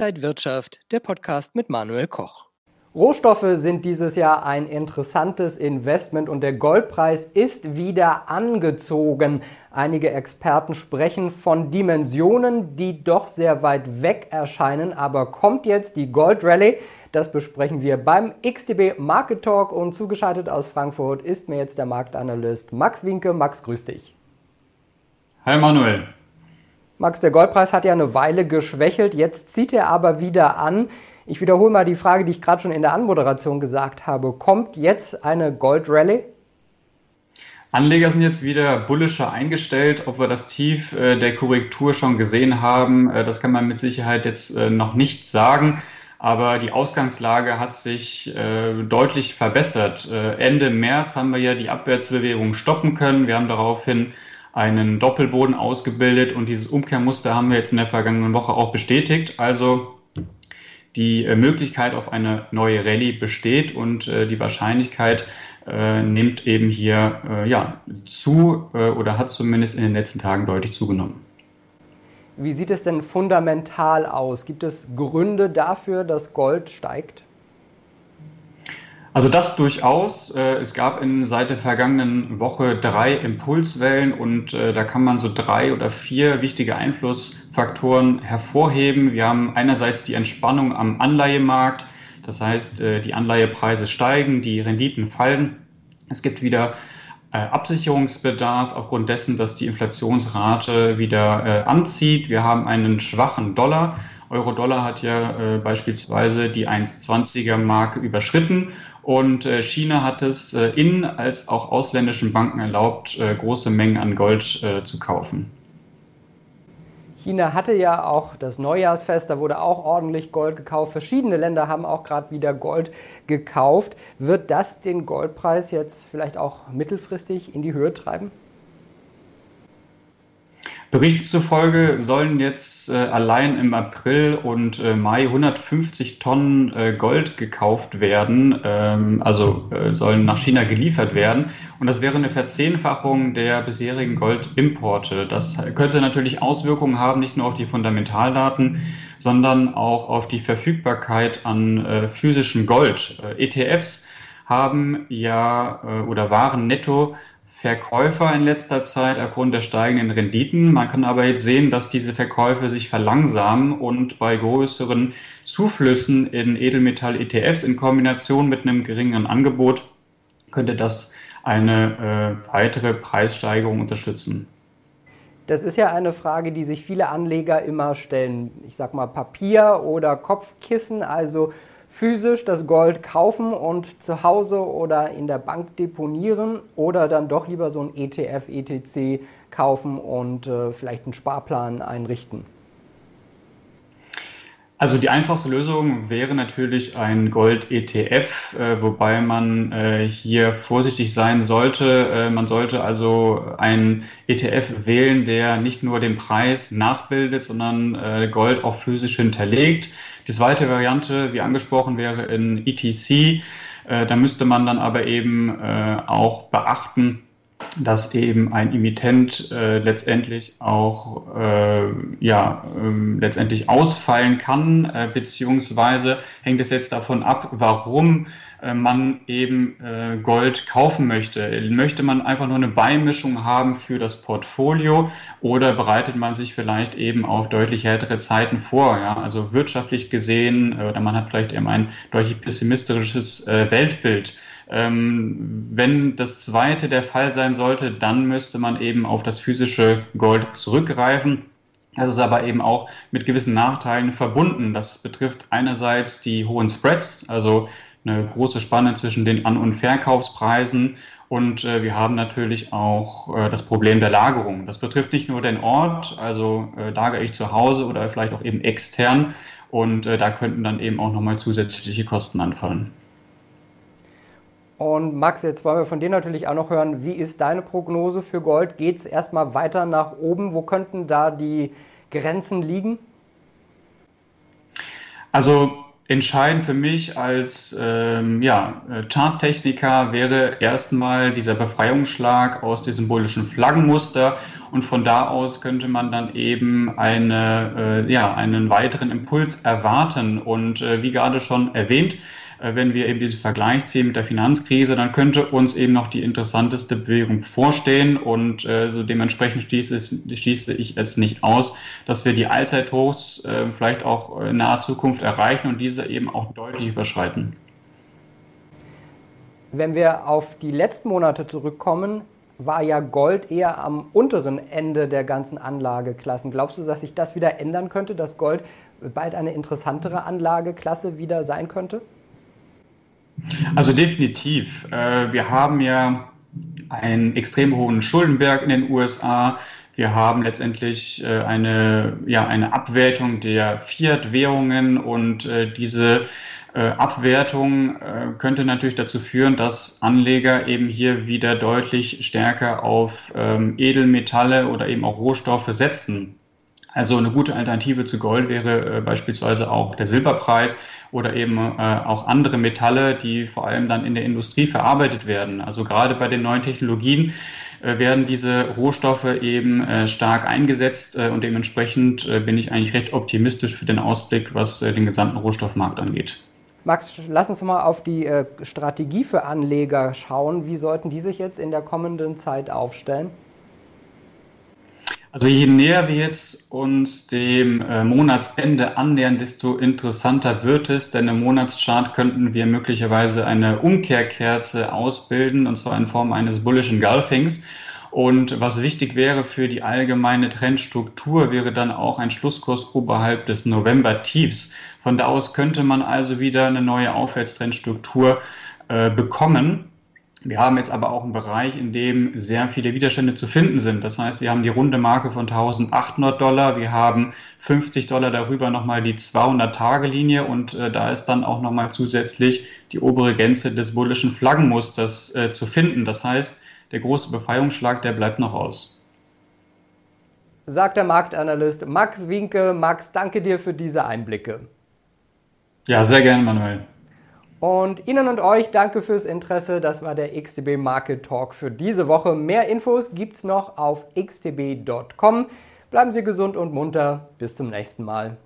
Inside Wirtschaft, der Podcast mit Manuel Koch. Rohstoffe sind dieses Jahr ein interessantes Investment und der Goldpreis ist wieder angezogen. Einige Experten sprechen von Dimensionen, die doch sehr weit weg erscheinen. Aber kommt jetzt die Gold Rally? Das besprechen wir beim XTB Market Talk und zugeschaltet aus Frankfurt ist mir jetzt der Marktanalyst Max Winke. Max, grüß dich. Hi Manuel. Max, der Goldpreis hat ja eine Weile geschwächelt, jetzt zieht er aber wieder an. Ich wiederhole mal die Frage, die ich gerade schon in der Anmoderation gesagt habe. Kommt jetzt eine Goldrallye? Anleger sind jetzt wieder bullischer eingestellt. Ob wir das Tief äh, der Korrektur schon gesehen haben, äh, das kann man mit Sicherheit jetzt äh, noch nicht sagen. Aber die Ausgangslage hat sich deutlich verbessert. Ende März haben wir ja die Abwärtsbewegung stoppen können. Wir haben daraufhin einen Doppelboden ausgebildet und dieses Umkehrmuster haben wir jetzt in der vergangenen Woche auch bestätigt. Also die äh, Möglichkeit auf eine neue Rallye besteht und äh, die Wahrscheinlichkeit äh, nimmt eben hier äh, ja, zu äh, oder hat zumindest in den letzten Tagen deutlich zugenommen. Wie sieht es denn fundamental aus? Gibt es Gründe dafür, dass Gold steigt? Also das durchaus. Äh, es gab in, seit der vergangenen Woche drei Impulswellen und äh, da kann man so drei oder vier wichtige Einflussfaktoren hervorheben. Wir haben einerseits die Entspannung am Anleihemarkt. Das heißt, äh, die Anleihepreise steigen, die Renditen fallen. Es gibt wieder Absicherungsbedarf aufgrund dessen, dass die Inflationsrate wieder anzieht. Wir haben einen schwachen Dollar. Euro-Dollar hat ja beispielsweise die 1,20er Marke überschritten und äh, China hat es äh, in als auch ausländischen Banken erlaubt, äh, große Mengen an Gold zu kaufen. China hatte ja auch das Neujahrsfest, da wurde auch ordentlich Gold gekauft. Verschiedene Länder haben auch gerade wieder Gold gekauft. Wird das den Goldpreis jetzt vielleicht auch mittelfristig in die Höhe treiben? Berichten zufolge sollen jetzt äh, allein im April und äh, Mai 150 Tonnen äh, Gold gekauft werden, ähm, also äh, sollen nach China geliefert werden. Und das wäre eine Verzehnfachung der bisherigen Goldimporte. Das könnte natürlich Auswirkungen haben, nicht nur auf die Fundamentaldaten, sondern auch auf die Verfügbarkeit an äh, physischem Gold. Äh, ETFs haben ja oder waren netto Verkäufer in letzter Zeit aufgrund der steigenden Renditen. Man kann aber jetzt sehen, dass diese Verkäufe sich verlangsamen und bei größeren Zuflüssen in Edelmetall-ETFs in Kombination mit einem geringeren Angebot könnte das eine äh, weitere Preissteigerung unterstützen. Das ist ja eine Frage, die sich viele Anleger immer stellen. Ich sag mal Papier oder Kopfkissen, also physisch das Gold kaufen und zu Hause oder in der Bank deponieren oder dann doch lieber so ein ETF, ETC kaufen und äh, vielleicht einen Sparplan einrichten? Also die einfachste Lösung wäre natürlich ein Gold-ETF, äh, wobei man äh, hier vorsichtig sein sollte. Äh, man sollte also einen ETF wählen, der nicht nur den Preis nachbildet, sondern äh, Gold auch physisch hinterlegt. Die zweite Variante, wie angesprochen, wäre in ETC. Äh, da müsste man dann aber eben äh, auch beachten, dass eben ein Emittent äh, letztendlich auch äh, ja äh, letztendlich ausfallen kann, äh, beziehungsweise hängt es jetzt davon ab, warum äh, man eben äh, Gold kaufen möchte. Möchte man einfach nur eine Beimischung haben für das Portfolio oder bereitet man sich vielleicht eben auf deutlich härtere Zeiten vor? Ja? Also wirtschaftlich gesehen äh, oder man hat vielleicht eben ein deutlich pessimistisches äh, Weltbild. Ähm, wenn das zweite der Fall sein sollte, dann müsste man eben auf das physische Gold zurückgreifen. Das ist aber eben auch mit gewissen Nachteilen verbunden. Das betrifft einerseits die hohen Spreads, also eine große Spanne zwischen den An- und Verkaufspreisen. Und äh, wir haben natürlich auch äh, das Problem der Lagerung. Das betrifft nicht nur den Ort, also äh, lagere ich zu Hause oder vielleicht auch eben extern. Und äh, da könnten dann eben auch nochmal zusätzliche Kosten anfallen. Und Max, jetzt wollen wir von dir natürlich auch noch hören, wie ist deine Prognose für Gold? Geht es erstmal weiter nach oben? Wo könnten da die Grenzen liegen? Also Entscheidend für mich als ähm, ja, Charttechniker wäre erstmal dieser Befreiungsschlag aus diesem bullischen Flaggenmuster und von da aus könnte man dann eben eine, äh, ja, einen weiteren Impuls erwarten. Und äh, wie gerade schon erwähnt, äh, wenn wir eben diesen Vergleich ziehen mit der Finanzkrise, dann könnte uns eben noch die interessanteste Bewegung vorstehen und äh, so dementsprechend schließe, es, schließe ich es nicht aus, dass wir die Allzeithochs äh, vielleicht auch in naher Zukunft erreichen und diese eben auch deutlich überschreiten. Wenn wir auf die letzten Monate zurückkommen, war ja Gold eher am unteren Ende der ganzen Anlageklassen. Glaubst du, dass sich das wieder ändern könnte, dass Gold bald eine interessantere Anlageklasse wieder sein könnte? Also definitiv. Äh, wir haben ja einen extrem hohen Schuldenberg in den USA. Wir haben letztendlich äh, eine, ja, eine Abwertung der Fiat-Währungen und äh, diese Abwertung könnte natürlich dazu führen, dass Anleger eben hier wieder deutlich stärker auf ähm, Edelmetalle oder eben auch Rohstoffe setzen. Also eine gute Alternative zu Gold wäre beispielsweise auch der Silberpreis oder eben äh, auch andere Metalle, die vor allem dann in der Industrie verarbeitet werden. Also gerade bei den neuen Technologien äh, werden diese Rohstoffe eben äh, stark eingesetzt und dementsprechend bin ich eigentlich recht optimistisch für den Ausblick, was den gesamten Rohstoffmarkt angeht. Max, lass uns mal auf die Strategie für Anleger schauen. Wie sollten die sich jetzt in der kommenden Zeit aufstellen? Also je näher wir jetzt uns dem äh, Monatsende annähern, desto interessanter wird es, denn im Monatschart könnten wir möglicherweise eine Umkehrkerze ausbilden, und zwar in Form eines Bullish Engulfings. Und was wichtig wäre für die allgemeine Trendstruktur, wäre dann auch ein Schlusskurs oberhalb des November-Tiefs. Von da aus könnte man also wieder eine neue Aufwärtstrendstruktur äh, bekommen. Wir haben jetzt aber auch einen Bereich, in dem sehr viele Widerstände zu finden sind. Das heißt, wir haben die runde Marke von 1800 Dollar, wir haben 50 Dollar darüber nochmal die 200-Tage-Linie und äh, da ist dann auch nochmal zusätzlich die obere Grenze des bullischen Flaggenmusters äh, zu finden. Das heißt, der große Befreiungsschlag, der bleibt noch aus. Sagt der Marktanalyst Max Winke. Max, danke dir für diese Einblicke. Ja, sehr gerne, Manuel. Und Ihnen und euch danke fürs Interesse. Das war der XTB Market Talk für diese Woche. Mehr Infos gibt's noch auf xtb.com. Bleiben Sie gesund und munter. Bis zum nächsten Mal.